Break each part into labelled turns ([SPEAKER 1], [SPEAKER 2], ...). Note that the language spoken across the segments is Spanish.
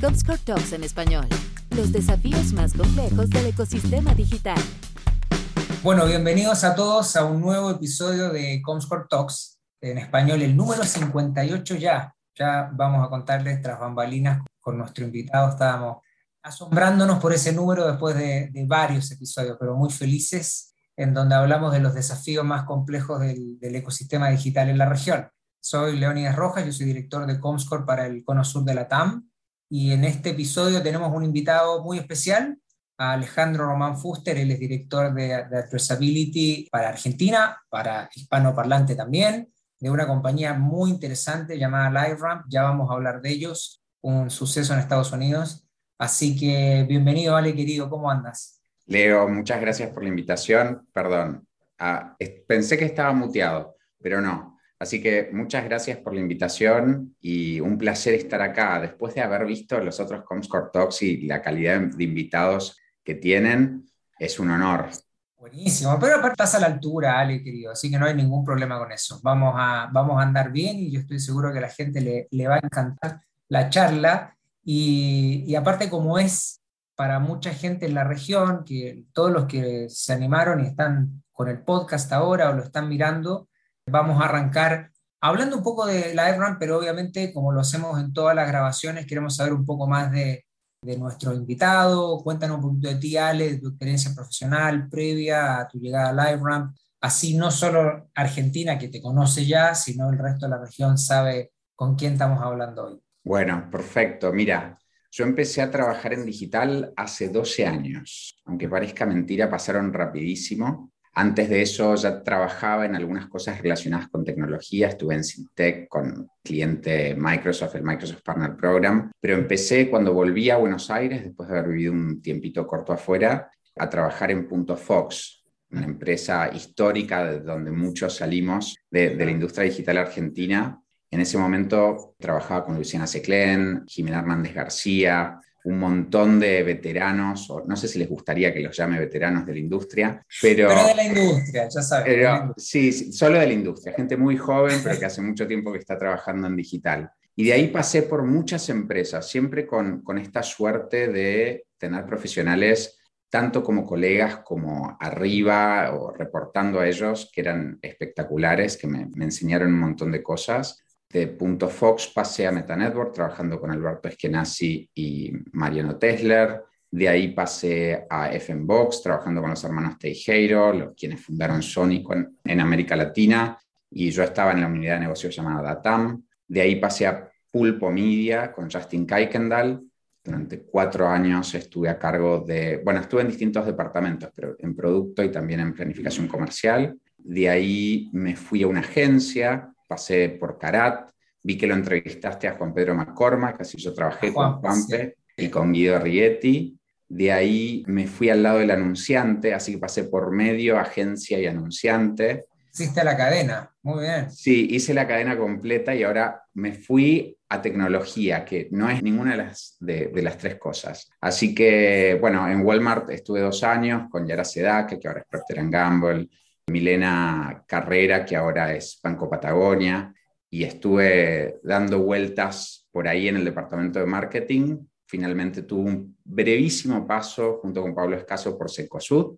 [SPEAKER 1] Comscore Talks en español. Los desafíos más complejos del ecosistema digital.
[SPEAKER 2] Bueno, bienvenidos a todos a un nuevo episodio de Comscore Talks en español, el número 58 ya. Ya vamos a contarles tras bambalinas con nuestro invitado. Estábamos asombrándonos por ese número después de, varios episodios, pero muy felices en donde hablamos de los desafíos más complejos del, del ecosistema digital en la región. Soy Leónidas Rojas, yo soy director de Comscore para el Cono Sur de la TAM y en este episodio tenemos un invitado muy especial, Alejandro Román Fuster, él es director de, de para Argentina, para hispanoparlante también, de una compañía muy interesante llamada LiveRamp, ya vamos a hablar de ellos, un suceso en Estados Unidos. Así que bienvenido, Ale, querido, ¿cómo andas?
[SPEAKER 3] Leo, muchas gracias por la invitación. Perdón, ah, pensé que estaba muteado, pero no. Así que muchas gracias por la invitación y un placer estar acá. Después de haber visto los otros Comscore Talks y la calidad de invitados que tienen, es un honor.
[SPEAKER 2] Buenísimo, pero estás a la altura, Ale, querido, así que no hay ningún problema con eso. Vamos a, vamos a andar bien y yo estoy seguro que a la gente le, le va a encantar la charla. Y, y, aparte, como es para mucha gente en la región, que todos los que se animaron y están con el podcast ahora o lo están mirando, Vamos a arrancar hablando un poco de la ERRAM, pero obviamente, como lo hacemos en todas las grabaciones, queremos saber un poco más de, nuestro invitado. Cuéntanos un poquito de ti, Ale, de tu experiencia profesional previa a tu llegada a LiveRamp. Así no solo Argentina, que te conoce ya, sino el resto de la región sabe con quién estamos hablando hoy.
[SPEAKER 3] Bueno, perfecto. Mira, yo empecé a trabajar en digital hace 12 años. Aunque parezca mentira, pasaron rapidísimo. Antes de eso ya trabajaba en algunas cosas relacionadas con tecnología, estuve en Syntec con cliente Microsoft, el Microsoft Partner Program, pero empecé cuando volví a Buenos Aires, después de haber vivido un tiempito corto afuera, a trabajar en Punto Fox, una empresa histórica de donde muchos salimos de, de la industria digital argentina. En ese momento trabajaba con Luciana Seclén, Jimena Hernández García, un montón de veteranos, o no sé si les gustaría que los llame veteranos de la industria, pero...
[SPEAKER 2] Pero de la industria, ya sabes.
[SPEAKER 3] Pero, sí, sí, solo de la industria, gente muy joven, pero que hace mucho tiempo que está trabajando en digital. Y de ahí pasé por muchas empresas, siempre con, con esta suerte de tener profesionales tanto como colegas como arriba o reportando a ellos, que eran espectaculares, que me, me enseñaron un montón de cosas de Punto Fox pasé a MetaNetwork trabajando con Alberto Eskenazi y Mariano Tesler. De ahí pasé a FMBox trabajando con los hermanos Teijeiro, los quienes fundaron Sony en América Latina. Y yo estaba en la unidad de negocios llamada Datam. De ahí pasé a Pulpo Media con Justin Kaikendal. Durante cuatro años estuve a cargo de, bueno, estuve en distintos departamentos, pero en producto y también en planificación comercial. De ahí me fui a una agencia pasé por Carat, vi que lo entrevistaste a Juan Pedro McCormack, así yo trabajé Juan, con Juanpe sí. y con Guido Rietti. De ahí me fui al lado del anunciante, así que pasé por medio, agencia y anunciante.
[SPEAKER 2] Hiciste la cadena, muy bien.
[SPEAKER 3] Sí, hice la cadena completa y ahora me fui a tecnología, que no es ninguna de las, de, de las tres cosas. Así que, bueno, en Walmart estuve dos años con Yara Sedake, que ahora es Procter Gamble, Milena Carrera, que ahora es Banco Patagonia, y estuve dando vueltas por ahí en el departamento de marketing. Finalmente tuve un brevísimo paso junto con Pablo Escaso por Secosud.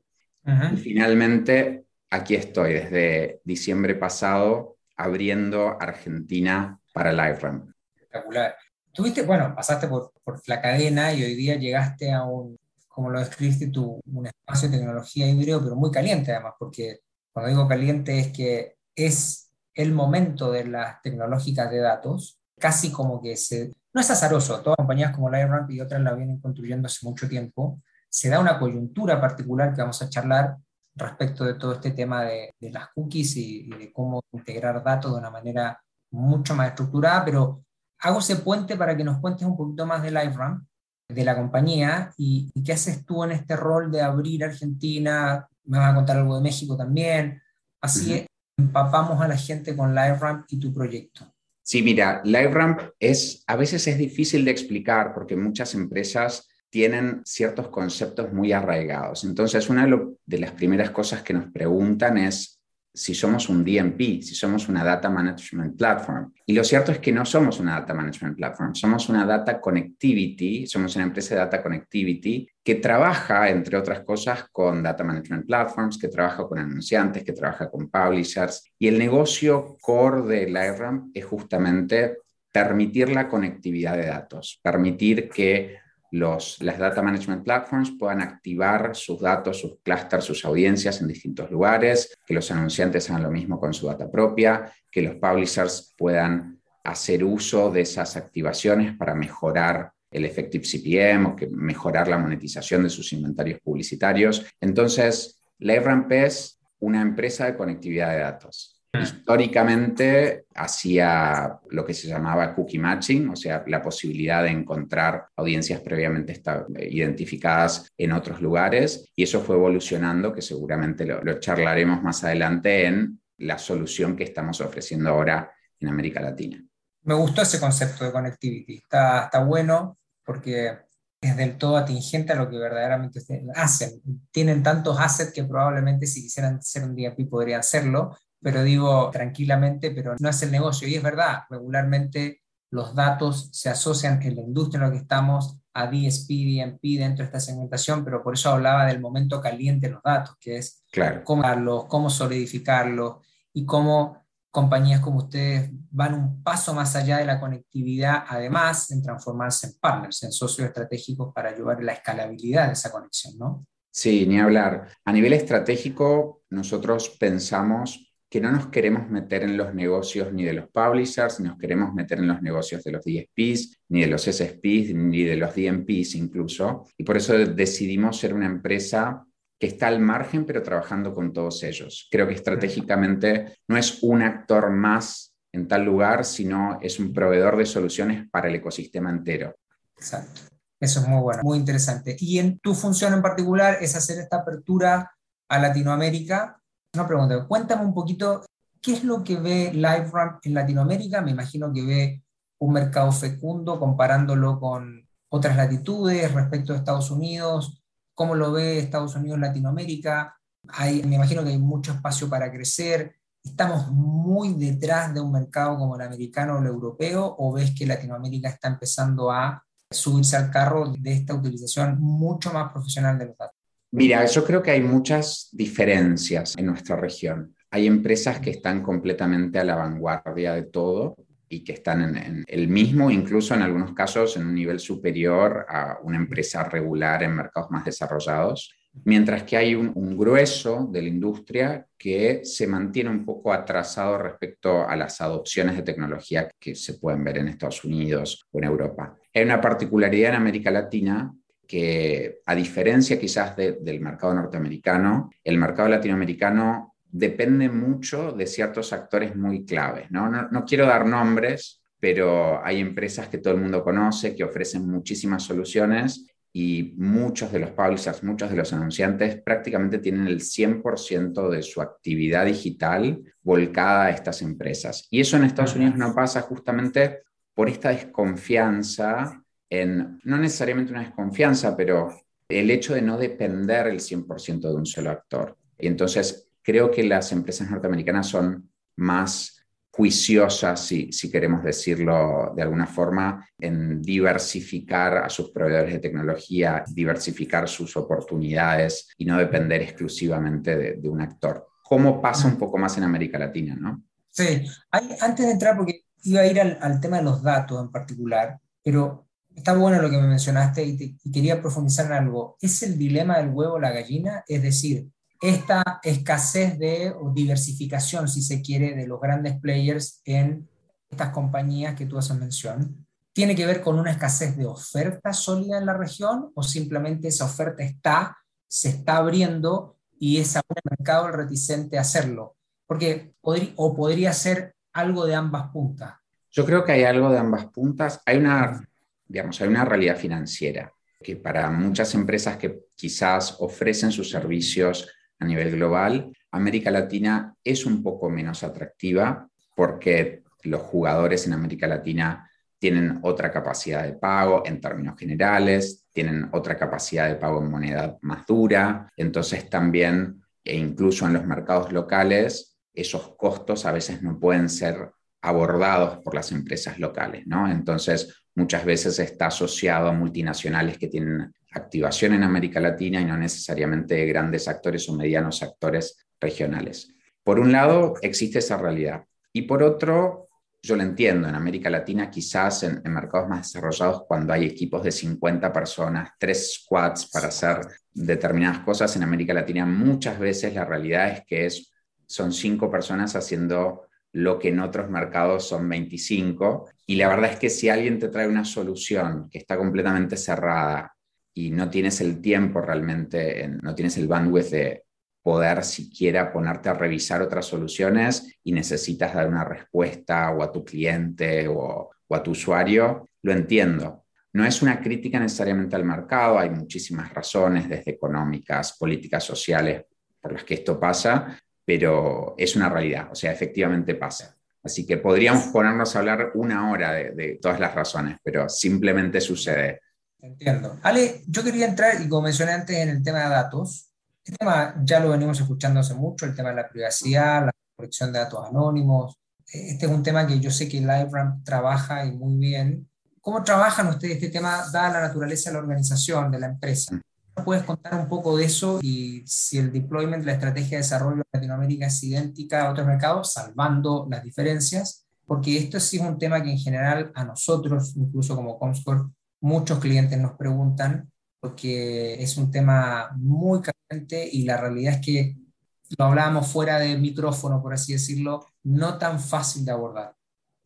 [SPEAKER 3] Y finalmente aquí estoy desde diciembre pasado abriendo Argentina para LiveRamp.
[SPEAKER 2] Espectacular. Tuviste, bueno, pasaste por, por la cadena y hoy día llegaste a un, como lo describiste tú, un espacio de tecnología híbrido, pero muy caliente además, porque cuando digo caliente es que es el momento de las tecnológicas de datos, casi como que se... No es azaroso, todas compañías como LiveRamp y otras la vienen construyendo hace mucho tiempo, se da una coyuntura particular que vamos a charlar respecto de todo este tema de, de las cookies y, y, de cómo integrar datos de una manera mucho más estructurada, pero hago ese puente para que nos cuentes un poquito más de LiveRamp, de la compañía, y, y qué haces tú en este rol de abrir Argentina, me vas a contar algo de México también. Así uh -huh. empapamos a la gente con LiveRamp y tu proyecto.
[SPEAKER 3] Sí, mira, LiveRamp es, a veces es difícil de explicar porque muchas empresas tienen ciertos conceptos muy arraigados. Entonces, una de las primeras cosas que nos preguntan es, si somos un DMP, si somos una Data Management Platform. Y lo cierto es que no somos una Data Management Platform, somos una Data Connectivity, somos una empresa de Data Connectivity que trabaja, entre otras cosas, con Data Management Platforms, que trabaja con anunciantes, que trabaja con publishers. Y el negocio core de LiveRamp es justamente permitir la conectividad de datos, permitir que los, las data management platforms puedan activar sus datos, sus clusters, sus audiencias en distintos lugares, que los anunciantes hagan lo mismo con su data propia, que los publishers puedan hacer uso de esas activaciones para mejorar el effective CPM o que mejorar la monetización de sus inventarios publicitarios. Entonces, LiveRamp es una empresa de conectividad de datos. Históricamente hacía lo que se llamaba cookie matching, o sea, la posibilidad de encontrar audiencias previamente identificadas en otros lugares, y eso fue evolucionando, que seguramente lo, lo charlaremos más adelante en la solución que estamos ofreciendo ahora en América Latina.
[SPEAKER 2] Me gustó ese concepto de connectivity, está, está bueno porque es del todo atingente a lo que verdaderamente hacen. Tienen tantos assets que probablemente si quisieran ser un DMP podrían hacerlo, pero digo tranquilamente, pero no es el negocio. Y es verdad, regularmente los datos se asocian en la industria en la que estamos a DSP, DMP dentro de esta segmentación, pero por eso hablaba del momento caliente de los datos, que es
[SPEAKER 3] claro.
[SPEAKER 2] cómo darlos, cómo solidificarlos y cómo compañías como ustedes van un paso más allá de la conectividad, además en transformarse en partners, en socios estratégicos para ayudar a la escalabilidad de esa conexión, ¿no?
[SPEAKER 3] Sí, ni hablar. A nivel estratégico, nosotros pensamos que no nos queremos meter en los negocios ni de los publishers, ni nos queremos meter en los negocios de los DSPs, ni de los SSPs, ni de los DMPs incluso. Y por eso decidimos ser una empresa que está al margen, pero trabajando con todos ellos. Creo que estratégicamente no es un actor más en tal lugar, sino es un proveedor de soluciones para el ecosistema entero.
[SPEAKER 2] Exacto. Eso es muy bueno, muy interesante. Y en tu función en particular es hacer esta apertura a Latinoamérica una pregunta, cuéntame un poquito, ¿qué es lo que ve LiveRamp en Latinoamérica? Me imagino que ve un mercado fecundo comparándolo con otras latitudes respecto a Estados Unidos. ¿Cómo lo ve Estados Unidos Latinoamérica? Me imagino que hay mucho espacio para crecer. ¿Estamos muy detrás de un mercado como el americano o el europeo? ¿O ves que Latinoamérica está empezando a subirse al carro de esta utilización mucho más profesional de los datos?
[SPEAKER 3] Mira, yo creo que hay muchas diferencias en nuestra región. Hay empresas que están completamente a la vanguardia de todo y que están en, el mismo, incluso en algunos casos en un nivel superior a una empresa regular en mercados más desarrollados, mientras que hay un, un, grueso de la industria que se mantiene un poco atrasado respecto a las adopciones de tecnología que se pueden ver en Estados Unidos o en Europa. Hay una particularidad en América Latina que a diferencia quizás del mercado norteamericano, el mercado latinoamericano depende mucho de ciertos actores muy claves. ¿no? No, quiero dar nombres, pero hay empresas que todo el mundo conoce que ofrecen muchísimas soluciones y muchos de los publishers, muchos de los anunciantes prácticamente tienen el 100% de su actividad digital volcada a estas empresas. Y eso en Estados Unidos no pasa justamente por esta desconfianza no necesariamente una desconfianza, pero el hecho de no depender el 100% de un solo actor. Y entonces creo que las empresas norteamericanas son más juiciosas, si, si queremos decirlo de alguna forma, en diversificar a sus proveedores de tecnología, diversificar sus oportunidades y no depender exclusivamente de, un actor. ¿Cómo pasa un poco más en América Latina? ¿no?
[SPEAKER 2] Sí, antes de entrar, porque iba a ir al, al tema de los datos en particular, pero está bueno lo que me mencionaste y, quería profundizar en algo. ¿Es el dilema del huevo la gallina? Es decir, esta escasez de diversificación, si se quiere, de los grandes players en estas compañías que tú haces mención, ¿tiene que ver con una escasez de oferta sólida en la región o simplemente esa oferta está, se está abriendo y es aún el mercado el reticente a hacerlo? Porque o podría ser algo de ambas puntas.
[SPEAKER 3] Yo creo que hay algo de ambas puntas. Hay una digamos, hay una realidad financiera que para muchas empresas que quizás ofrecen sus servicios a nivel global, América Latina es un poco menos atractiva porque los jugadores en América Latina tienen otra capacidad de pago en términos generales, tienen otra capacidad de pago en moneda más dura, entonces también, e incluso en los mercados locales, esos costos a veces no pueden ser abordados por las empresas locales, ¿no? Entonces, muchas veces está asociado a multinacionales que tienen activación en América Latina y no necesariamente grandes actores o medianos actores regionales. Por un lado, existe esa realidad. Y por otro, yo lo entiendo, en América Latina quizás en, mercados más desarrollados, cuando hay equipos de 50 personas, tres squads para hacer determinadas cosas, en América Latina muchas veces la realidad es que es, son cinco personas haciendo lo que en otros mercados son 25. Y la verdad es que si alguien te trae una solución que está completamente cerrada y no tienes el tiempo realmente, no tienes el bandwidth de poder siquiera ponerte a revisar otras soluciones y necesitas dar una respuesta o a tu cliente o, a tu usuario, lo entiendo. No es una crítica necesariamente al mercado, hay muchísimas razones, desde económicas, políticas sociales, por las que esto pasa, pero es una realidad, o sea, efectivamente pasa. Así que podríamos ponernos a hablar una hora de, de todas las razones, pero simplemente sucede.
[SPEAKER 2] Entiendo. Ale, yo quería entrar, y como mencioné antes, en el tema de datos. Este tema ya lo venimos escuchando hace mucho, el tema de la privacidad, la colección de datos anónimos. Este es un tema que yo sé que LiveRamp trabaja y muy bien. ¿Cómo trabajan ustedes este tema, dada la naturaleza de la organización, de la empresa? ¿Puedes contar un poco de eso y si el deployment, la estrategia de desarrollo en Latinoamérica es idéntica a otros mercados, salvando las diferencias? Porque esto sí es un tema que en general a nosotros, incluso como Comscore, muchos clientes nos preguntan porque es un tema muy caliente y la realidad es que lo hablábamos fuera de micrófono, por así decirlo, no tan fácil de abordar.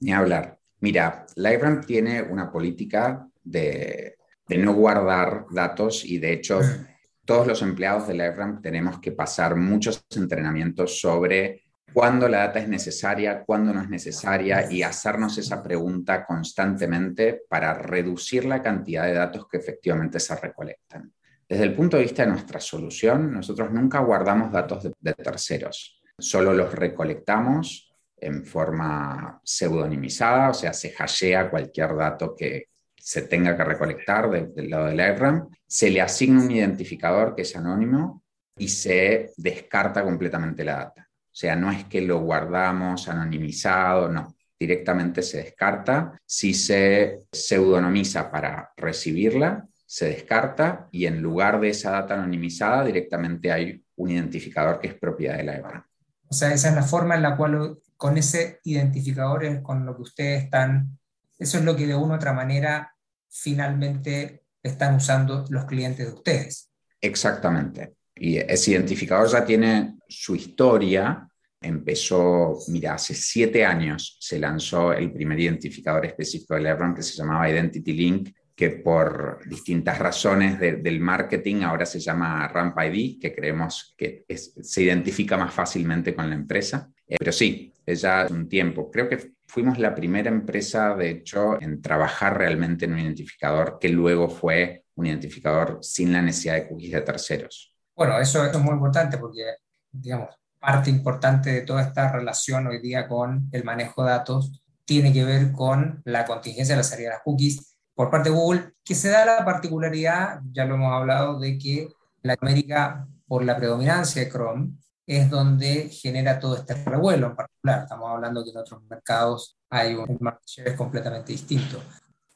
[SPEAKER 3] Ni hablar. Mira, LiveRamp tiene una política de, de, no guardar datos y de hecho mm. todos los empleados de LiveRamp tenemos que pasar muchos entrenamientos sobre cuándo la data es necesaria, cuándo no es necesaria y hacernos esa pregunta constantemente para reducir la cantidad de datos que efectivamente se recolectan. Desde el punto de vista de nuestra solución, nosotros nunca guardamos datos de, terceros, solo los recolectamos en forma pseudonimizada, o sea, se hashea cualquier dato que se tenga que recolectar del lado del AirRAM, se le asigna un identificador que es anónimo y se descarta completamente la data. O sea, no es que lo guardamos anonimizado, no, directamente se descarta. Si se pseudonimiza para recibirla, se descarta y en lugar de esa data anonimizada directamente hay un identificador que es propiedad de la EBA.
[SPEAKER 2] O sea, esa es la forma en la cual con ese identificador es con lo que ustedes están, eso es lo que de una u otra manera finalmente están usando los clientes de ustedes.
[SPEAKER 3] Exactamente. Y ese identificador ya tiene su historia empezó, mira, hace siete años se lanzó el primer identificador específico de LeBron que se llamaba Identity Link, que por distintas razones del marketing ahora se llama Ramp ID, que creemos que se identifica más fácilmente con la empresa. Eh, pero sí, ya un tiempo. Creo que fuimos la primera empresa, de hecho, en trabajar realmente en un identificador que luego fue un identificador sin la necesidad de cookies de terceros.
[SPEAKER 2] Bueno, eso, es muy importante porque, digamos, parte importante de toda esta relación hoy día con el manejo de datos tiene que ver con la contingencia de la salida de las cookies por parte de Google, que se da la particularidad, ya lo hemos hablado, de que la América, por la predominancia de Chrome, es donde genera todo este revuelo en particular. Estamos hablando que en otros mercados hay un market share completamente distinto.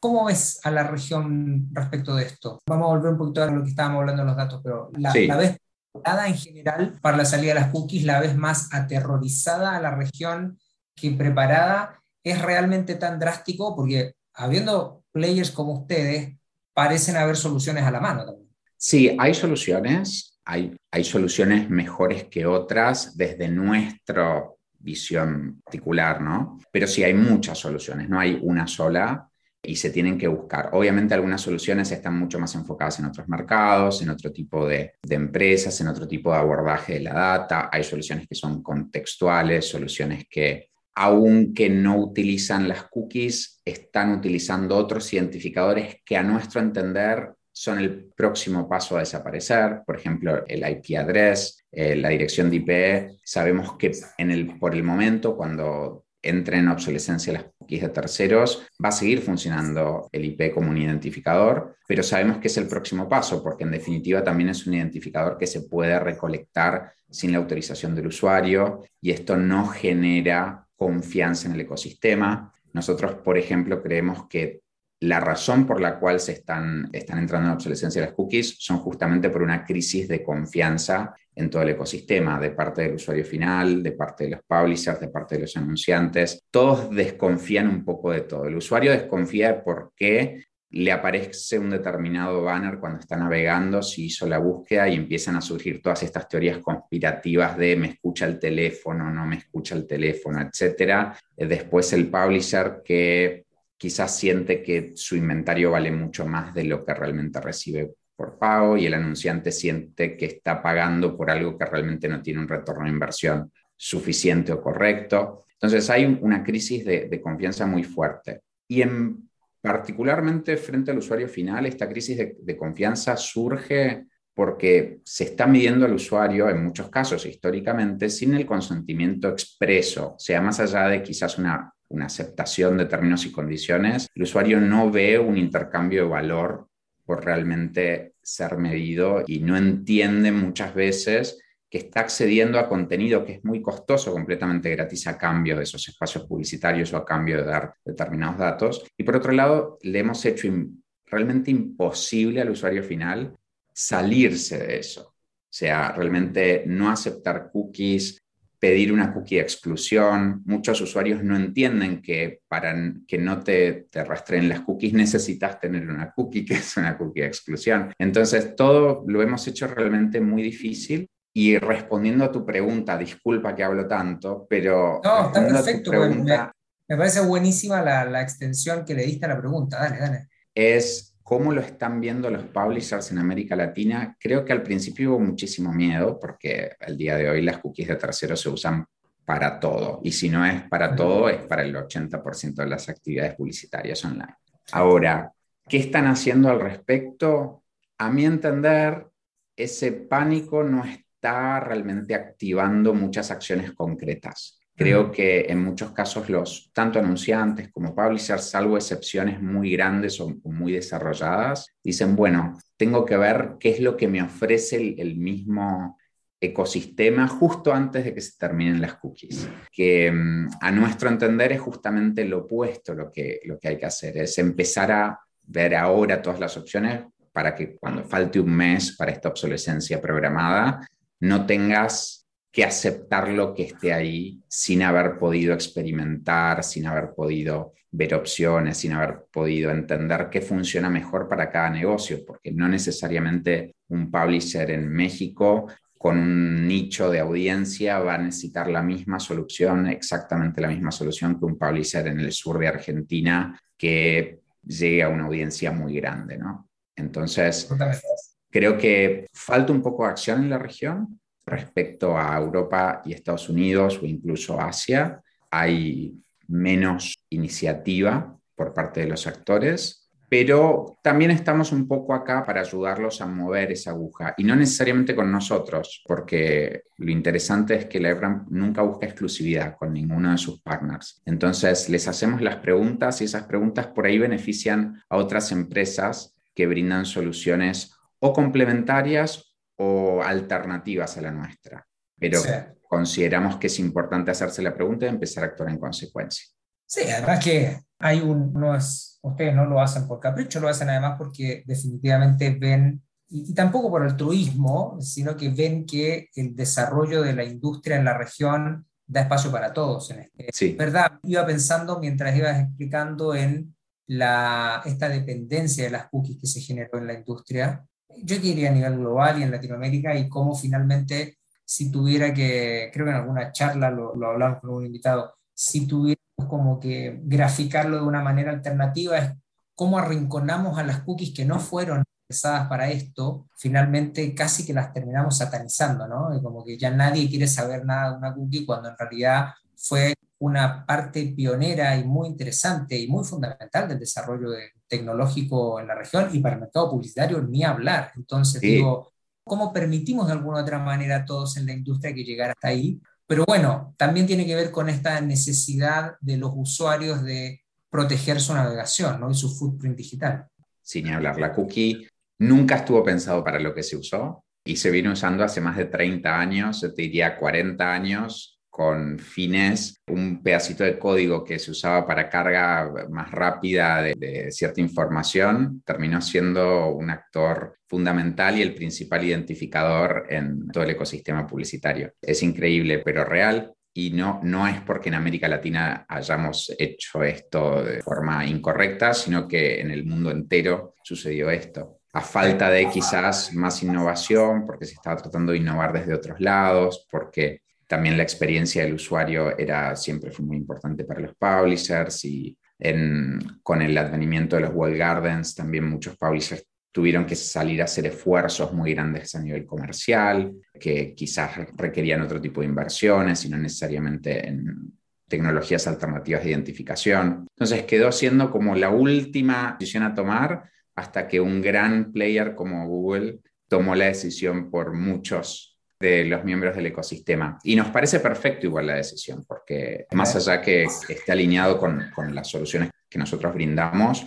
[SPEAKER 2] ¿Cómo ves a la región respecto de esto? Vamos a volver un poquito a lo que estábamos hablando de los datos, pero la, la vez en general para la salida de las cookies, la vez más aterrorizada a la región que preparada, es realmente tan drástico porque habiendo players como ustedes, parecen haber soluciones a la mano también.
[SPEAKER 3] Sí, hay soluciones, hay, hay soluciones mejores que otras desde nuestra visión particular, ¿no? Pero sí hay muchas soluciones, no hay una sola y se tienen que buscar. Obviamente algunas soluciones están mucho más enfocadas en otros mercados, en otro tipo de, empresas, en otro tipo de abordaje de la data. Hay soluciones que son contextuales, soluciones que aunque no utilizan las cookies, están utilizando otros identificadores que a nuestro entender son el próximo paso a desaparecer. Por ejemplo, el IP address, eh, la dirección de IP. Sabemos que en el, por el momento, cuando entren en obsolescencia las cookies de terceros, va a seguir funcionando el IP como un identificador, pero sabemos que es el próximo paso, porque en definitiva también es un identificador que se puede recolectar sin la autorización del usuario y esto no genera confianza en el ecosistema. Nosotros, por ejemplo, creemos que la razón por la cual se están, están entrando en obsolescencia las cookies son justamente por una crisis de confianza en todo el ecosistema, de parte del usuario final, de parte de los publishers, de parte de los anunciantes. Todos desconfían un poco de todo. El usuario desconfía de por qué le aparece un determinado banner cuando está navegando, si hizo la búsqueda y empiezan a surgir todas estas teorías conspirativas de me escucha el teléfono, no me escucha el teléfono, etc. Después el publisher que quizás siente que su inventario vale mucho más de lo que realmente recibe por pago y el anunciante siente que está pagando por algo que realmente no tiene un retorno de inversión suficiente o correcto. Entonces hay una crisis de, confianza muy fuerte. Y en, particularmente frente al usuario final, esta crisis de, de confianza surge porque se está midiendo al usuario, en muchos casos históricamente, sin el consentimiento expreso, o sea, más allá de quizás una una aceptación de términos y condiciones, el usuario no ve un intercambio de valor por realmente ser medido y no entiende muchas veces que está accediendo a contenido que es muy costoso, completamente gratis a cambio de esos espacios publicitarios o a cambio de dar determinados datos. Y por otro lado, le hemos hecho realmente imposible al usuario final salirse de eso. O sea, realmente no aceptar cookies, pedir una cookie de exclusión. Muchos usuarios no entienden que para que no te, te rastreen las cookies necesitas tener una cookie que es una cookie de exclusión. Entonces, todo lo hemos hecho realmente muy difícil. Y respondiendo a tu pregunta, disculpa que hablo tanto, pero...
[SPEAKER 2] No, está perfecto. me, parece buenísima la, la extensión que le diste a la pregunta. Dale, dale.
[SPEAKER 3] Es cómo lo están viendo los publishers en América Latina, creo que al principio hubo muchísimo miedo porque al día de hoy las cookies de terceros se usan para todo y si no es para todo es para el 80% de las actividades publicitarias online. Ahora, ¿qué están haciendo al respecto? A mi entender, ese pánico no está realmente activando muchas acciones concretas. Creo que en muchos casos los tanto anunciantes como publishers, salvo excepciones muy grandes o muy desarrolladas, dicen, bueno, tengo que ver qué es lo que me ofrece el, mismo ecosistema justo antes de que se terminen las cookies, que mm, a nuestro entender es justamente lo opuesto lo que, lo que hay que hacer, es empezar a ver ahora todas las opciones para que cuando falte un mes para esta obsolescencia programada, no tengas que aceptar lo que esté ahí sin haber podido experimentar, sin haber podido ver opciones, sin haber podido entender qué funciona mejor para cada negocio, porque no necesariamente un publisher en México con un nicho de audiencia va a necesitar la misma solución, exactamente la misma solución que un publisher en el sur de Argentina que llegue a una audiencia muy grande, ¿no? Entonces, creo que falta un poco de acción en la región, respecto a Europa y Estados Unidos o incluso Asia, hay menos iniciativa por parte de los actores, pero también estamos un poco acá para ayudarlos a mover esa aguja y no necesariamente con nosotros, porque lo interesante es que LiveRamp nunca busca exclusividad con ninguno de sus partners. Entonces les hacemos las preguntas y esas preguntas por ahí benefician a otras empresas que brindan soluciones o complementarias o alternativas a la nuestra. Pero consideramos que es importante hacerse la pregunta y empezar a actuar en consecuencia.
[SPEAKER 2] Sí, además que hay un, no ustedes no lo hacen por capricho, lo hacen además porque definitivamente ven, y, tampoco por altruismo, sino que ven que el desarrollo de la industria en la región da espacio para todos. En este.
[SPEAKER 3] Sí.
[SPEAKER 2] ¿Verdad? Iba pensando mientras ibas explicando en la, esta dependencia de las cookies que se generó en la industria, yo diría a nivel global y en Latinoamérica y cómo finalmente, si tuviera que, creo que en alguna charla lo, lo hablamos con un invitado, si tuviéramos como que graficarlo de una manera alternativa, es cómo arrinconamos a las cookies que no fueron pensadas para esto, finalmente casi que las terminamos satanizando, ¿no? Y como que ya nadie quiere saber nada de una cookie cuando en realidad fue una parte pionera y muy interesante y muy fundamental del desarrollo tecnológico en la región y para el mercado publicitario ni hablar. Entonces, digo, ¿cómo permitimos de alguna u otra manera a todos en la industria que llegara hasta ahí? Pero bueno, también tiene que ver con esta necesidad de los usuarios de proteger su navegación ¿no? y su footprint digital.
[SPEAKER 3] Sin hablar, la cookie nunca estuvo pensado para lo que se usó y se viene usando hace más de 30 años, te diría 40 años, con fines, un pedacito de código que se usaba para carga más rápida de, cierta información, terminó siendo un actor fundamental y el principal identificador en todo el ecosistema publicitario. Es increíble, pero real. Y no, no es porque en América Latina hayamos hecho esto de forma incorrecta, sino que en el mundo entero sucedió esto a falta de quizás más innovación, porque se estaba tratando de innovar desde otros lados, porque también la experiencia del usuario era, siempre fue muy importante para los publishers y con el advenimiento de los wall gardens también muchos publishers tuvieron que salir a hacer esfuerzos muy grandes a nivel comercial, que quizás requerían otro tipo de inversiones y no necesariamente en tecnologías alternativas de identificación. Entonces quedó siendo como la última decisión a tomar hasta que un gran player como Google tomó la decisión por muchos de los miembros del ecosistema. Y nos parece perfecto igual la decisión, porque más allá que esté alineado con, con las soluciones que nosotros brindamos,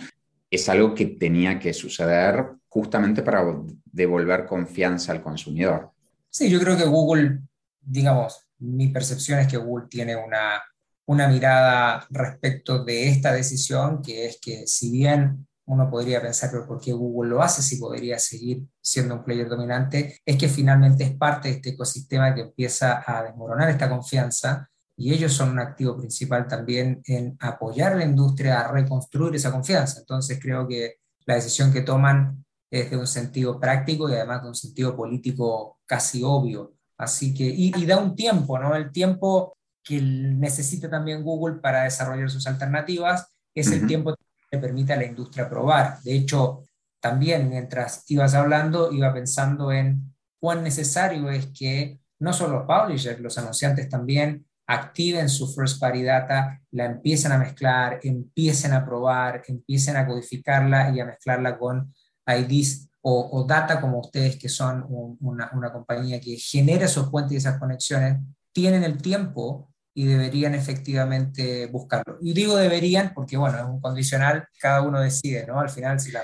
[SPEAKER 3] es algo que tenía que suceder justamente para devolver confianza al consumidor.
[SPEAKER 2] Sí, yo creo que Google, digamos, mi percepción es que Google tiene una, una mirada respecto de esta decisión, que es que si bien uno podría pensar, pero ¿por qué Google lo hace si podría seguir siendo un player dominante? Es que finalmente es parte de este ecosistema que empieza a desmoronar esta confianza y ellos son un activo principal también en apoyar a la industria a reconstruir esa confianza. Entonces creo que la decisión que toman es de un sentido práctico y además de un sentido político casi obvio. Así que, y, da un tiempo, ¿no? El tiempo que necesita también Google para desarrollar sus alternativas es el tiempo le permite a la industria probar. De hecho, también mientras ibas hablando, iba pensando en cuán necesario es que no solo los publishers, los anunciantes también activen su first party data, la empiecen a mezclar, empiecen a probar, empiecen a codificarla y a mezclarla con IDs o, data como ustedes que son una, una, compañía que genera esos puentes y esas conexiones, tienen el tiempo y deberían efectivamente buscarlo. Y digo deberían porque, bueno, es un condicional, cada uno decide, ¿no? Al final, si la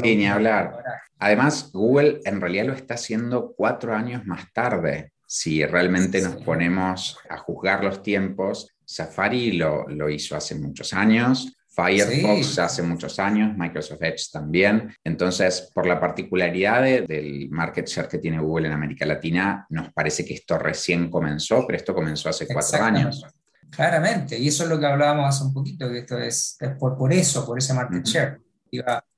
[SPEAKER 3] Sí, ni hablar. Además, Google en realidad lo está haciendo cuatro años más tarde. Si realmente nos ponemos a juzgar los tiempos, Safari lo, lo hizo hace muchos años, Firefox hace muchos años, Microsoft Edge también. Entonces, por la particularidad del market share que tiene Google en América Latina, nos parece que esto recién comenzó, pero esto comenzó hace cuatro años.
[SPEAKER 2] Claramente, y eso es lo que hablábamos hace un poquito, que esto es, por, por, eso, por ese market share.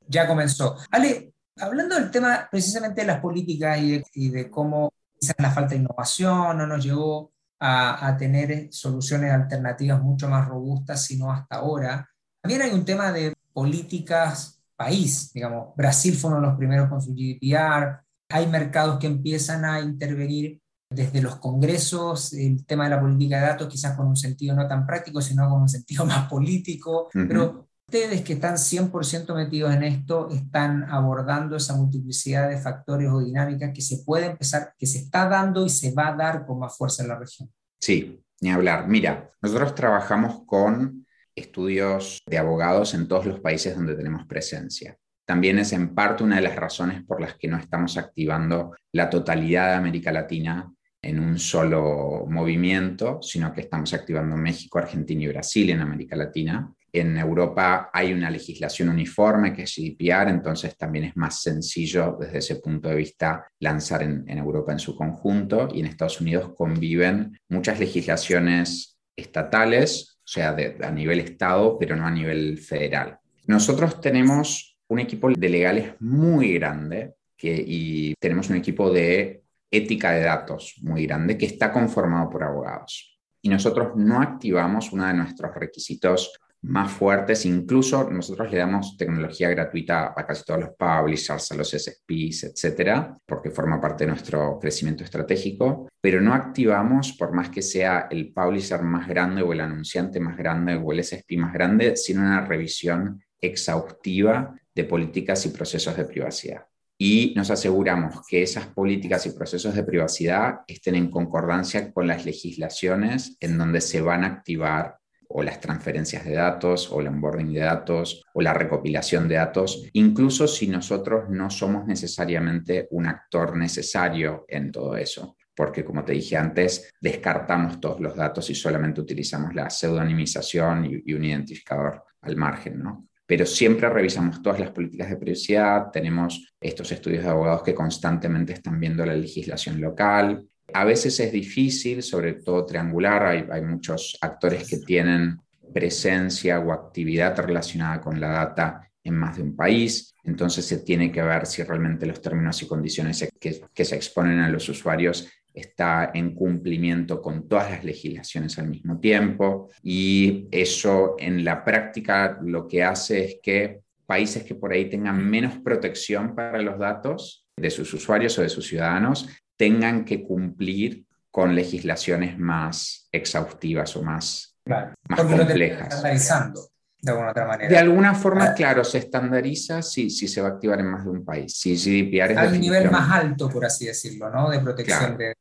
[SPEAKER 2] Ya, comenzó. Ale, hablando del tema precisamente de las políticas y de, y de cómo quizás la falta de innovación no nos llevó a, a tener soluciones alternativas mucho más robustas, sino hasta ahora. También hay un tema de políticas país, digamos, Brasil fue uno de los primeros con su GDPR, hay mercados que empiezan a intervenir desde los congresos, el tema de la política de datos, quizás con un sentido no tan práctico, sino con un sentido más político, pero ustedes que están 100% metidos en esto, están abordando esa multiplicidad de factores o dinámicas que se puede empezar, que se está dando y se va a dar con más fuerza en la región.
[SPEAKER 3] Sí, ni hablar. Mira, nosotros trabajamos con estudios de abogados en todos los países donde tenemos presencia. También es en parte una de las razones por las que no estamos activando la totalidad de América Latina en un solo movimiento, sino que estamos activando México, Argentina y Brasil en América Latina. En Europa hay una legislación uniforme que es GDPR, entonces también es más sencillo desde ese punto de vista lanzar en, en Europa en su conjunto y en Estados Unidos conviven muchas legislaciones estatales o sea, a nivel Estado, pero no a nivel federal. Nosotros tenemos un equipo de legales muy grande y tenemos un equipo de ética de datos muy grande que está conformado por abogados. Y nosotros no activamos uno de nuestros requisitos más fuertes. Incluso nosotros le damos tecnología gratuita a casi todos los publishers, a los SSPs, etcétera, porque forma parte de nuestro crecimiento estratégico, pero no activamos por más que sea el publisher más grande o el anunciante más grande o el SSP más grande, sino una revisión exhaustiva de políticas y procesos de privacidad. y nos aseguramos que esas políticas y procesos de privacidad estén en concordancia con las legislaciones en donde se van a activar o las transferencias de datos o el onboarding de datos o la recopilación de datos, incluso si nosotros no somos necesariamente un actor necesario en todo eso porque como te dije antes, descartamos todos los datos y solamente utilizamos la pseudonimización y, un identificador al margen, ¿no? Pero siempre revisamos todas las políticas de privacidad, tenemos estos estudios de abogados que constantemente están viendo la legislación local. A veces es difícil, sobre todo triangular, hay, muchos actores que tienen presencia o actividad relacionada con la data en más de un país. Entonces se tiene que ver si realmente los términos y condiciones que, que, se exponen a los usuarios está en cumplimiento con todas las legislaciones al mismo tiempo y eso en la práctica lo que hace es que países que por ahí tengan menos protección para los datos de sus usuarios o de sus ciudadanos tengan que cumplir con legislaciones más exhaustivas o más, más complejas.
[SPEAKER 2] de alguna otra manera.
[SPEAKER 3] De alguna forma, claro, se estandariza si, si se va a activar en más de un país. Si GDPR es
[SPEAKER 2] Al nivel más alto, por así decirlo, ¿no? De protección de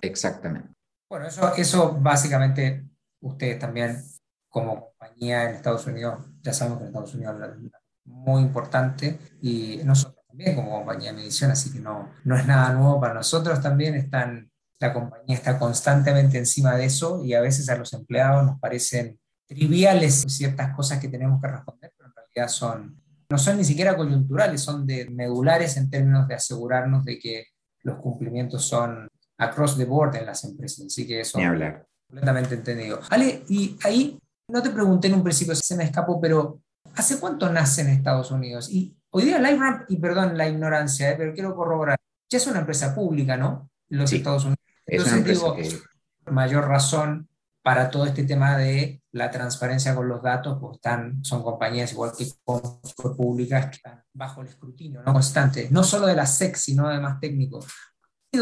[SPEAKER 3] Exactamente.
[SPEAKER 2] Bueno, eso, eso básicamente ustedes también como compañía en Estados Unidos, ya sabemos que en Estados Unidos es muy importante y nosotros también como compañía de medición, así que no, no es nada nuevo para nosotros también, están, la compañía está constantemente encima de eso y a veces a los empleados nos parecen triviales ciertas cosas que tenemos que responder, pero en realidad son, no son ni siquiera coyunturales, son de medulares en términos de asegurarnos de que los cumplimientos son across the board en las empresas. Así que eso.
[SPEAKER 3] Hablar.
[SPEAKER 2] Completamente entendido. Ale, y ahí no te pregunté en un principio, se me escapó, pero ¿hace cuánto nace en Estados Unidos? Y hoy día LiveRamp, y perdón la ignorancia, eh, pero quiero corroborar, ya es una empresa pública, ¿no? En los Estados Unidos. Entonces digo, mayor razón para todo este tema de la transparencia con los datos, pues están, son compañías igual que públicas que están bajo el escrutinio ¿no? constante, no solo de la SEC, sino además técnico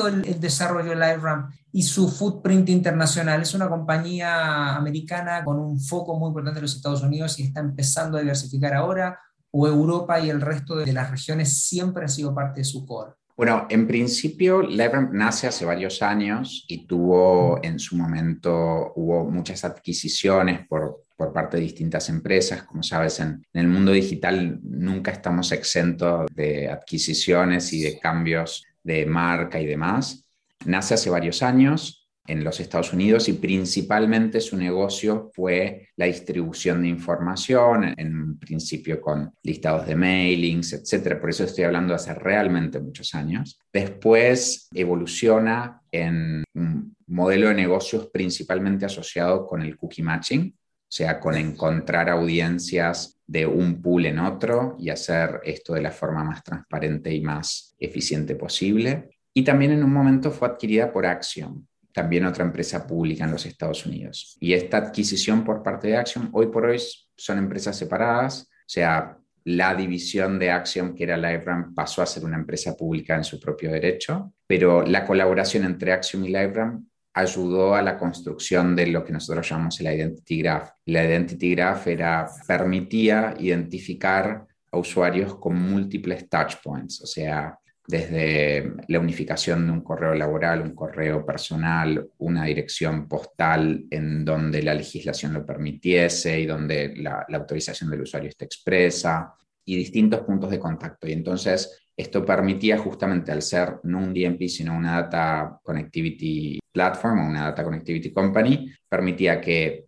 [SPEAKER 2] el, desarrollo de LiveRamp y su footprint internacional. Es una compañía americana con un foco muy importante en los Estados Unidos y está empezando a diversificar ahora, o Europa y el resto de las regiones siempre ha sido parte de su core.
[SPEAKER 3] Bueno, en principio, LiveRamp nace hace varios años y tuvo en su momento, hubo muchas adquisiciones por, por parte de distintas empresas. Como sabes, en, en, el mundo digital nunca estamos exentos de adquisiciones y de cambios de marca y demás. Nace hace varios años en los Estados Unidos y principalmente su negocio fue la distribución de información, en principio con listados de mailings, etc. Por eso estoy hablando de hace realmente muchos años. Después evoluciona en un modelo de negocios principalmente asociado con el cookie matching, o sea, con encontrar audiencias de un pool en otro y hacer esto de la forma más transparente y más eficiente posible. Y también en un momento fue adquirida por Axiom, también otra empresa pública en los Estados Unidos. Y esta adquisición por parte de Axiom, hoy por hoy son empresas separadas, o sea, la división de Axiom, que era LiveRamp, pasó a ser una empresa pública en su propio derecho, pero la colaboración entre Axiom y LiveRamp ayudó a la construcción de lo que nosotros llamamos el Identity Graph. La Identity Graph era, permitía identificar a usuarios con múltiples touch points, o sea, desde la unificación de un correo laboral, un correo personal, una dirección postal en donde la legislación lo permitiese y donde la, autorización del usuario esté expresa, y distintos puntos de contacto. Y entonces esto permitía justamente al ser no un DMP, sino una Data Connectivity Platform o una Data Connectivity Company, permitía que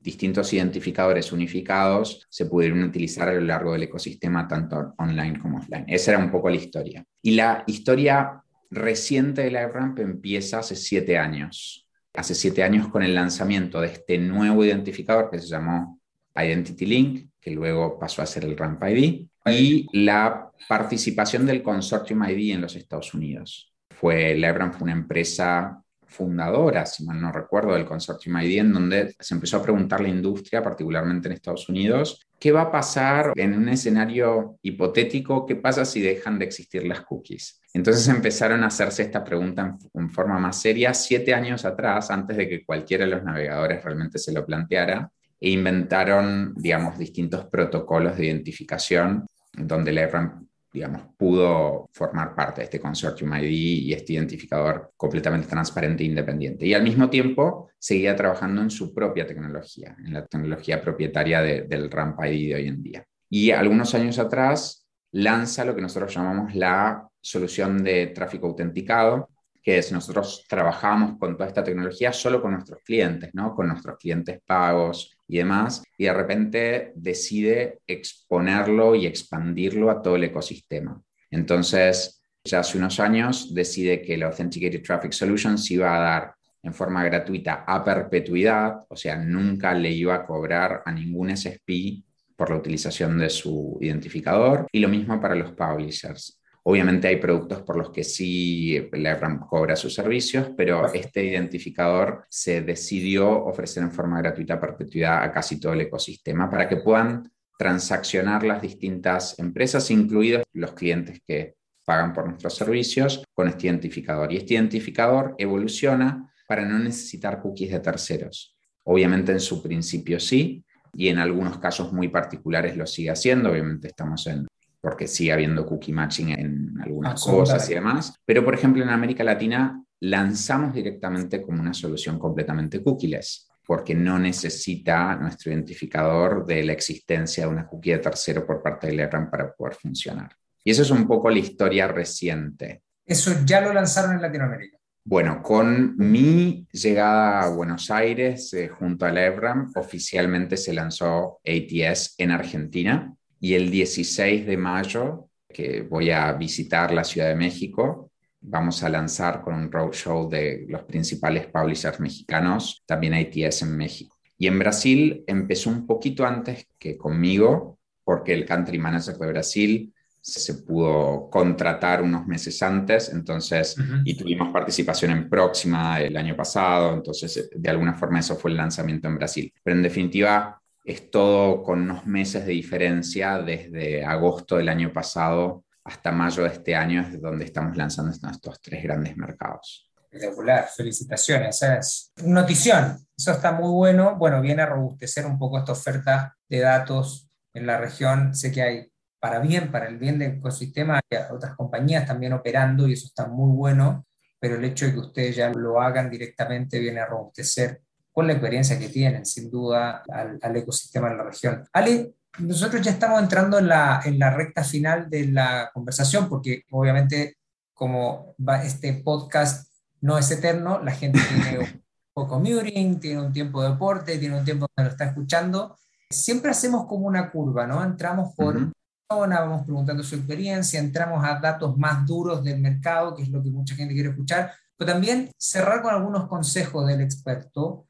[SPEAKER 3] distintos identificadores unificados se pudieran utilizar a lo largo del ecosistema, tanto online como offline. Esa era un poco la historia. Y la historia reciente de LiveRamp empieza hace siete años. Hace siete años con el lanzamiento de este nuevo identificador que se llamó Identity Link, que luego pasó a ser el Ramp ID, y la participación del Consortium ID en los Estados Unidos. Fue, Lebron fue una empresa fundadora, si mal no recuerdo, del Consortium ID, en donde se empezó a preguntar la industria, particularmente en Estados Unidos, ¿qué va a pasar en un escenario hipotético? ¿Qué pasa si dejan de existir las cookies? Entonces empezaron a hacerse esta pregunta en, forma más seria siete años atrás, antes de que cualquiera de los navegadores realmente se lo planteara, e inventaron, digamos, distintos protocolos de identificación donde LiveRamp digamos, pudo formar parte de este Consortium ID y este identificador completamente transparente e independiente. Y al mismo tiempo seguía trabajando en su propia tecnología, en la tecnología propietaria del RAMP ID de hoy en día. Y algunos años atrás lanza lo que nosotros llamamos la solución de tráfico autenticado, que es nosotros trabajamos con toda esta tecnología solo con nuestros clientes, ¿no? con nuestros clientes pagos y demás, y de repente decide exponerlo y expandirlo a todo el ecosistema. Entonces, ya hace unos años decide que la Authenticated Traffic Solution se iba a dar en forma gratuita a perpetuidad, o sea, nunca le iba a cobrar a ningún SSP por la utilización de su identificador, y lo mismo para los publishers. Obviamente hay productos por los que sí LiveRamp cobra sus servicios, pero este identificador se decidió ofrecer en forma gratuita a perpetuidad a casi todo el ecosistema para que puedan transaccionar las distintas empresas, incluidos los clientes que pagan por nuestros servicios, con este identificador. Y este identificador evoluciona para no necesitar cookies de terceros. Obviamente en su principio sí, y en algunos casos muy particulares lo sigue haciendo. Obviamente estamos en porque sigue habiendo cookie matching en algunas cosas y demás. Pero, por ejemplo, en América Latina lanzamos directamente como una solución completamente cookieless, porque no necesita nuestro identificador de la existencia de una cookie de tercero por parte de LRAM para poder funcionar. Y eso es un poco la historia reciente.
[SPEAKER 2] ¿Eso ya lo lanzaron en Latinoamérica?
[SPEAKER 3] Bueno, con mi llegada a Buenos Aires eh, junto a LEBRAM, oficialmente se lanzó ATS en Argentina y el 16 de mayo, que voy a visitar la Ciudad de México, vamos a lanzar con un roadshow de los principales publishers mexicanos, también ITS en México. Y en Brasil empezó un poquito antes que conmigo, porque el country manager de Brasil se pudo contratar unos meses antes, entonces, y tuvimos participación en Próxima el año pasado, entonces de alguna forma eso fue el lanzamiento en Brasil. Pero en definitiva, es todo con unos meses de diferencia desde agosto del año pasado hasta mayo de este año, es donde estamos lanzando estos tres grandes mercados.
[SPEAKER 2] Espectacular, felicitaciones. Es notición, eso está muy bueno. Bueno, viene a robustecer un poco esta oferta de datos en la región. Sé que hay para bien, para el bien del ecosistema, hay otras compañías también operando y eso está muy bueno, pero el hecho de que ustedes ya lo hagan directamente viene a robustecer con la experiencia que tienen, sin duda, al, ecosistema de la región. Ale, nosotros ya estamos entrando en la, en la recta final de la conversación, porque obviamente como va, este podcast no es eterno, la gente tiene un poco muting, tiene un tiempo de deporte, tiene un tiempo donde lo está escuchando. Siempre hacemos como una curva, ¿no? Entramos por uh vamos preguntando su experiencia, entramos a datos más duros del mercado, que es lo que mucha gente quiere escuchar, pero también cerrar con algunos consejos del experto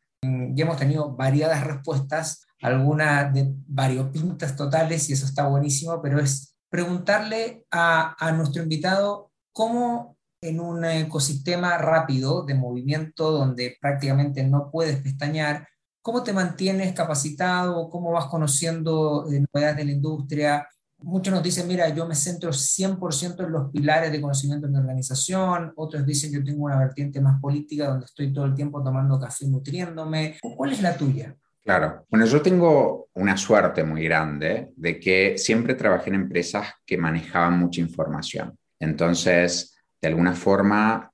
[SPEAKER 2] ya hemos tenido variadas respuestas, algunas de variopintas totales, y eso está buenísimo, pero es preguntarle a, a nuestro invitado cómo en un ecosistema rápido de movimiento donde prácticamente no puedes pestañear, ¿cómo te mantienes capacitado? ¿Cómo vas conociendo eh, novedades de la industria? Muchos nos dicen, mira, yo me centro 100% en los pilares de conocimiento de mi organización, otros dicen yo tengo una vertiente más política donde estoy todo el tiempo tomando café nutriéndome. ¿Cuál es la tuya?
[SPEAKER 3] Claro, bueno, yo tengo una suerte muy grande de que siempre trabajé en empresas que manejaban mucha información. Entonces, de alguna forma,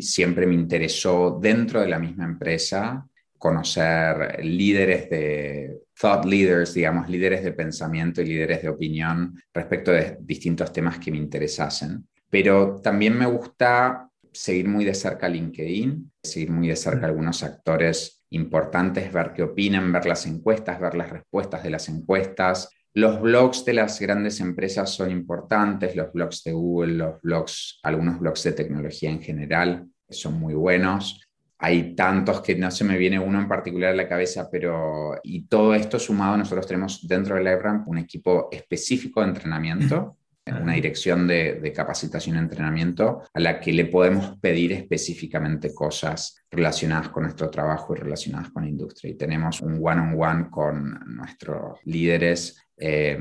[SPEAKER 3] siempre me interesó dentro de la misma empresa conocer líderes de thought leaders, digamos, líderes de pensamiento y líderes de opinión respecto de distintos temas que me interesasen. Pero también me gusta seguir muy de cerca LinkedIn, seguir muy de cerca algunos actores importantes, ver qué opinan, ver las encuestas, ver las respuestas de las encuestas. Los blogs de las grandes empresas son importantes, los blogs de Google, los blogs, algunos blogs de tecnología en general son muy buenos hay tantos que no se me viene uno en particular a la cabeza, pero y todo esto sumado, nosotros tenemos dentro de LiveRamp un equipo específico de entrenamiento, una dirección de, de, capacitación y entrenamiento a la que le podemos pedir específicamente cosas relacionadas con nuestro trabajo y relacionadas con la industria. Y tenemos un one-on-one con nuestros líderes eh,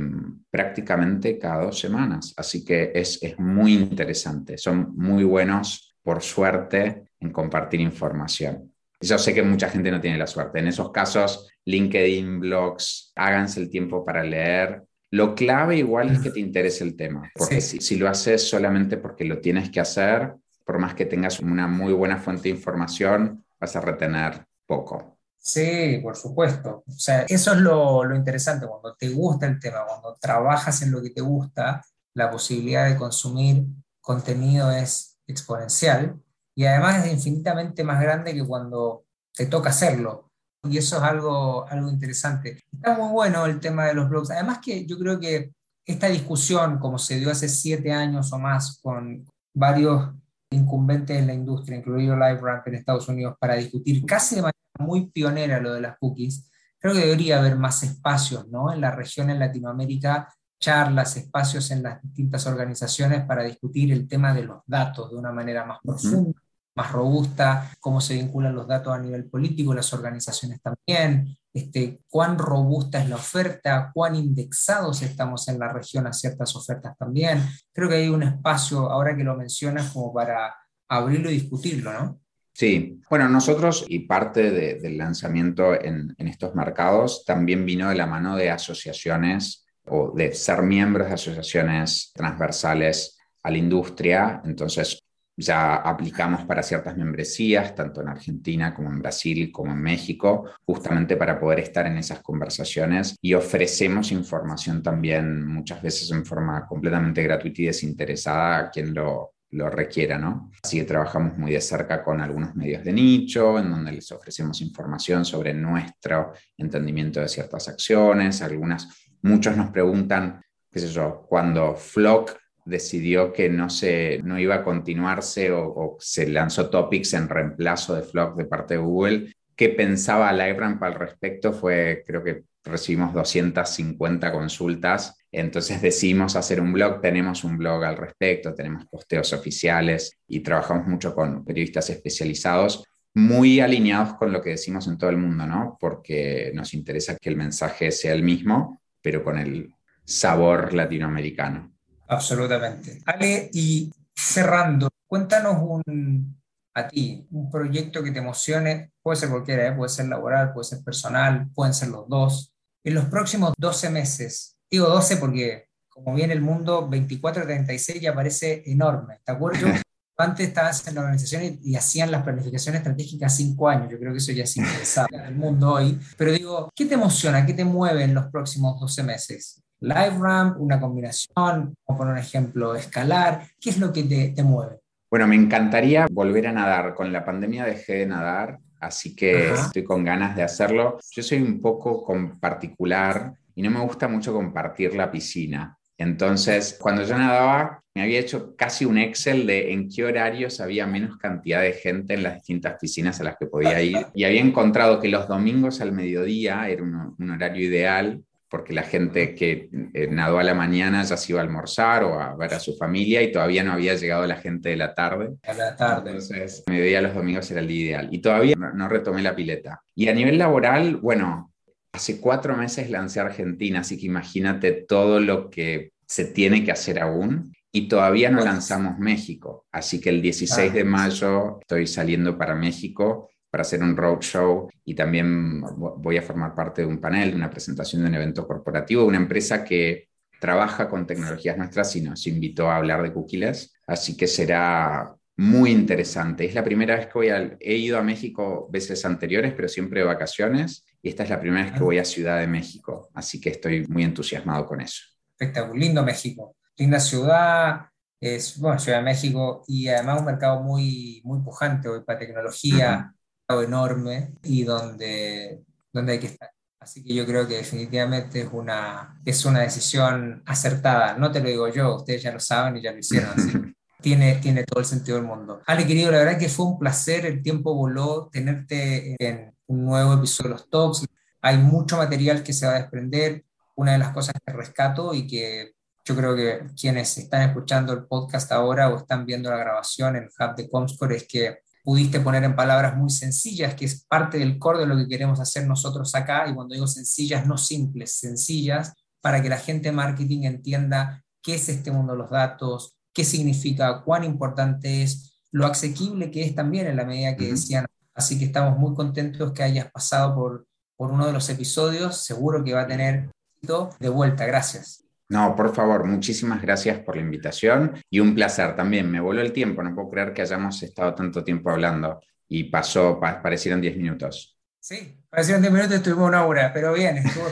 [SPEAKER 3] prácticamente cada dos semanas. Así que es, es muy interesante. Son muy buenos, por suerte, en compartir información. Yo sé que mucha gente no tiene la suerte. En esos casos, LinkedIn, blogs, háganse el tiempo para leer. Lo clave igual es que te interese el tema, porque si, si, lo haces solamente porque lo tienes que hacer, por más que tengas una muy buena fuente de información, vas a retener poco.
[SPEAKER 2] Sí, por supuesto. O sea, eso es lo, lo interesante, cuando te gusta el tema, cuando trabajas en lo que te gusta, la posibilidad de consumir contenido es exponencial y además es infinitamente más grande que cuando te toca hacerlo. Y eso es algo, algo interesante. Está muy bueno el tema de los blogs. Además que yo creo que esta discusión, como se dio hace siete años o más con varios incumbentes en la industria, incluido LiveRamp en Estados Unidos, para discutir casi de manera muy pionera lo de las cookies, creo que debería haber más espacios ¿no? en la región en Latinoamérica, charlas, espacios en las distintas organizaciones para discutir el tema de los datos de una manera más profunda, más robusta, cómo se vinculan los datos a nivel político, las organizaciones también, este, cuán robusta es la oferta, cuán indexados estamos en la región a ciertas ofertas también. Creo que hay un espacio, ahora que lo mencionas, como para abrirlo y discutirlo, ¿no?
[SPEAKER 3] Sí, bueno, nosotros y parte del lanzamiento en, en, estos mercados también vino de la mano de asociaciones o de ser miembros de asociaciones transversales a la industria. Entonces, ya aplicamos para ciertas membresías, tanto en Argentina como en Brasil, como en México, justamente para poder estar en esas conversaciones y ofrecemos información también muchas veces en forma completamente gratuita y desinteresada a quien lo, lo requiera, ¿no? Así que trabajamos muy de cerca con algunos medios de nicho, en donde les ofrecemos información sobre nuestro entendimiento de ciertas acciones, algunas, muchos nos preguntan, qué sé yo, cuando Flock decidió que no, se, no iba a continuarse o, se lanzó Topics en reemplazo de Flock de parte de Google. ¿Qué pensaba LiveRamp al respecto? Fue, creo que recibimos 250 consultas, entonces decidimos hacer un blog, tenemos un blog al respecto, tenemos posteos oficiales y trabajamos mucho con periodistas especializados, muy alineados con lo que decimos en todo el mundo, ¿no? Porque nos interesa que el mensaje sea el mismo, pero con el sabor latinoamericano.
[SPEAKER 2] Absolutamente. Ale, y cerrando, cuéntanos un, a ti, un proyecto que te emocione, puede ser cualquiera, ¿eh? puede ser laboral, puede ser personal, pueden ser los dos. En los próximos 12 meses, digo 12 porque como viene el mundo, 24 36 ya parece enorme, ¿te acuerdas? Antes estabas en la organización y, hacían las planificaciones estratégicas cinco años, yo creo que eso ya es interesante en el mundo hoy, pero digo, ¿qué te emociona, qué te mueve en los próximos 12 meses? live ramp, una combinación, o por un ejemplo, escalar? ¿Qué es lo que te, mueve?
[SPEAKER 3] Bueno, me encantaría volver a nadar. Con la pandemia dejé de nadar, así que estoy con ganas de hacerlo. Yo soy un poco con particular y no me gusta mucho compartir la piscina. Entonces, cuando yo nadaba, me había hecho casi un Excel de en qué horarios había menos cantidad de gente en las distintas piscinas a las que podía ir. Y había encontrado que los domingos al mediodía era un horario ideal porque la gente que eh, nadó a la mañana ya se iba a almorzar o a ver a su familia y todavía no había llegado la gente de la tarde.
[SPEAKER 2] A la tarde.
[SPEAKER 3] Entonces, mediodía los domingos era el día ideal. Y todavía no, retomé la pileta. Y a nivel laboral, bueno, hace cuatro meses lancé Argentina, así que imagínate todo lo que se tiene que hacer aún. Y todavía no lanzamos México, así que el 16 de mayo estoy saliendo para México para hacer un roadshow y también voy a formar parte de un panel, de una presentación de un evento corporativo, una empresa que trabaja con tecnologías nuestras y nos invitó a hablar de cookies, así que será muy interesante. Es la primera vez que voy a, he ido a México veces anteriores, pero siempre de vacaciones, y esta es la primera vez que voy a Ciudad de México, así que estoy muy entusiasmado con eso.
[SPEAKER 2] Espectacular, lindo México, linda ciudad, es, bueno, Ciudad de México, y además un mercado muy, muy pujante hoy para tecnología enorme y donde, donde hay que estar. Así que yo creo que definitivamente es una, es una decisión acertada. No te lo digo yo, ustedes ya lo saben y ya lo hicieron. Así. tiene, tiene todo el sentido del mundo. Ale, querido, la verdad que fue un placer, el tiempo voló, tenerte en un nuevo episodio de los Talks. Hay mucho material que se va a desprender. Una de las cosas que rescato y que yo creo que quienes están escuchando el podcast ahora o están viendo la grabación en hub de Comscore es que pudiste poner en palabras muy sencillas, que es parte del core de lo que queremos hacer nosotros acá, y cuando digo sencillas, no simples, sencillas, para que la gente de marketing entienda qué es este mundo de los datos, qué significa, cuán importante es, lo asequible que es también en la medida que decían. Así que estamos muy contentos que hayas pasado por, por uno de los episodios, seguro que va a tener de vuelta. Gracias.
[SPEAKER 3] No, por favor, muchísimas gracias por la invitación y un placer también. Me voló el tiempo, no puedo creer que hayamos estado tanto tiempo hablando y pasó, parecieron 10 minutos.
[SPEAKER 2] Sí, parecieron 10 minutos y estuvimos una hora, pero bien, estuvo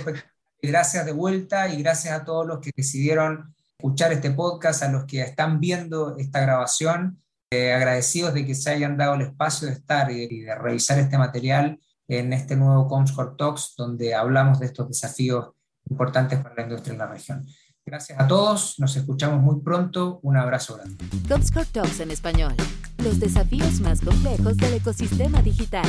[SPEAKER 2] Gracias de vuelta y gracias a todos los que decidieron escuchar este podcast, a los que están viendo esta grabación. Eh, agradecidos de que se hayan dado el espacio de estar y de, revisar este material en este nuevo Comscore Talks, donde hablamos de estos desafíos importantes para la industria en la región. Gracias a todos, nos escuchamos muy pronto, un abrazo grande.
[SPEAKER 1] Comscore Talks en español, los desafíos más complejos del ecosistema digital.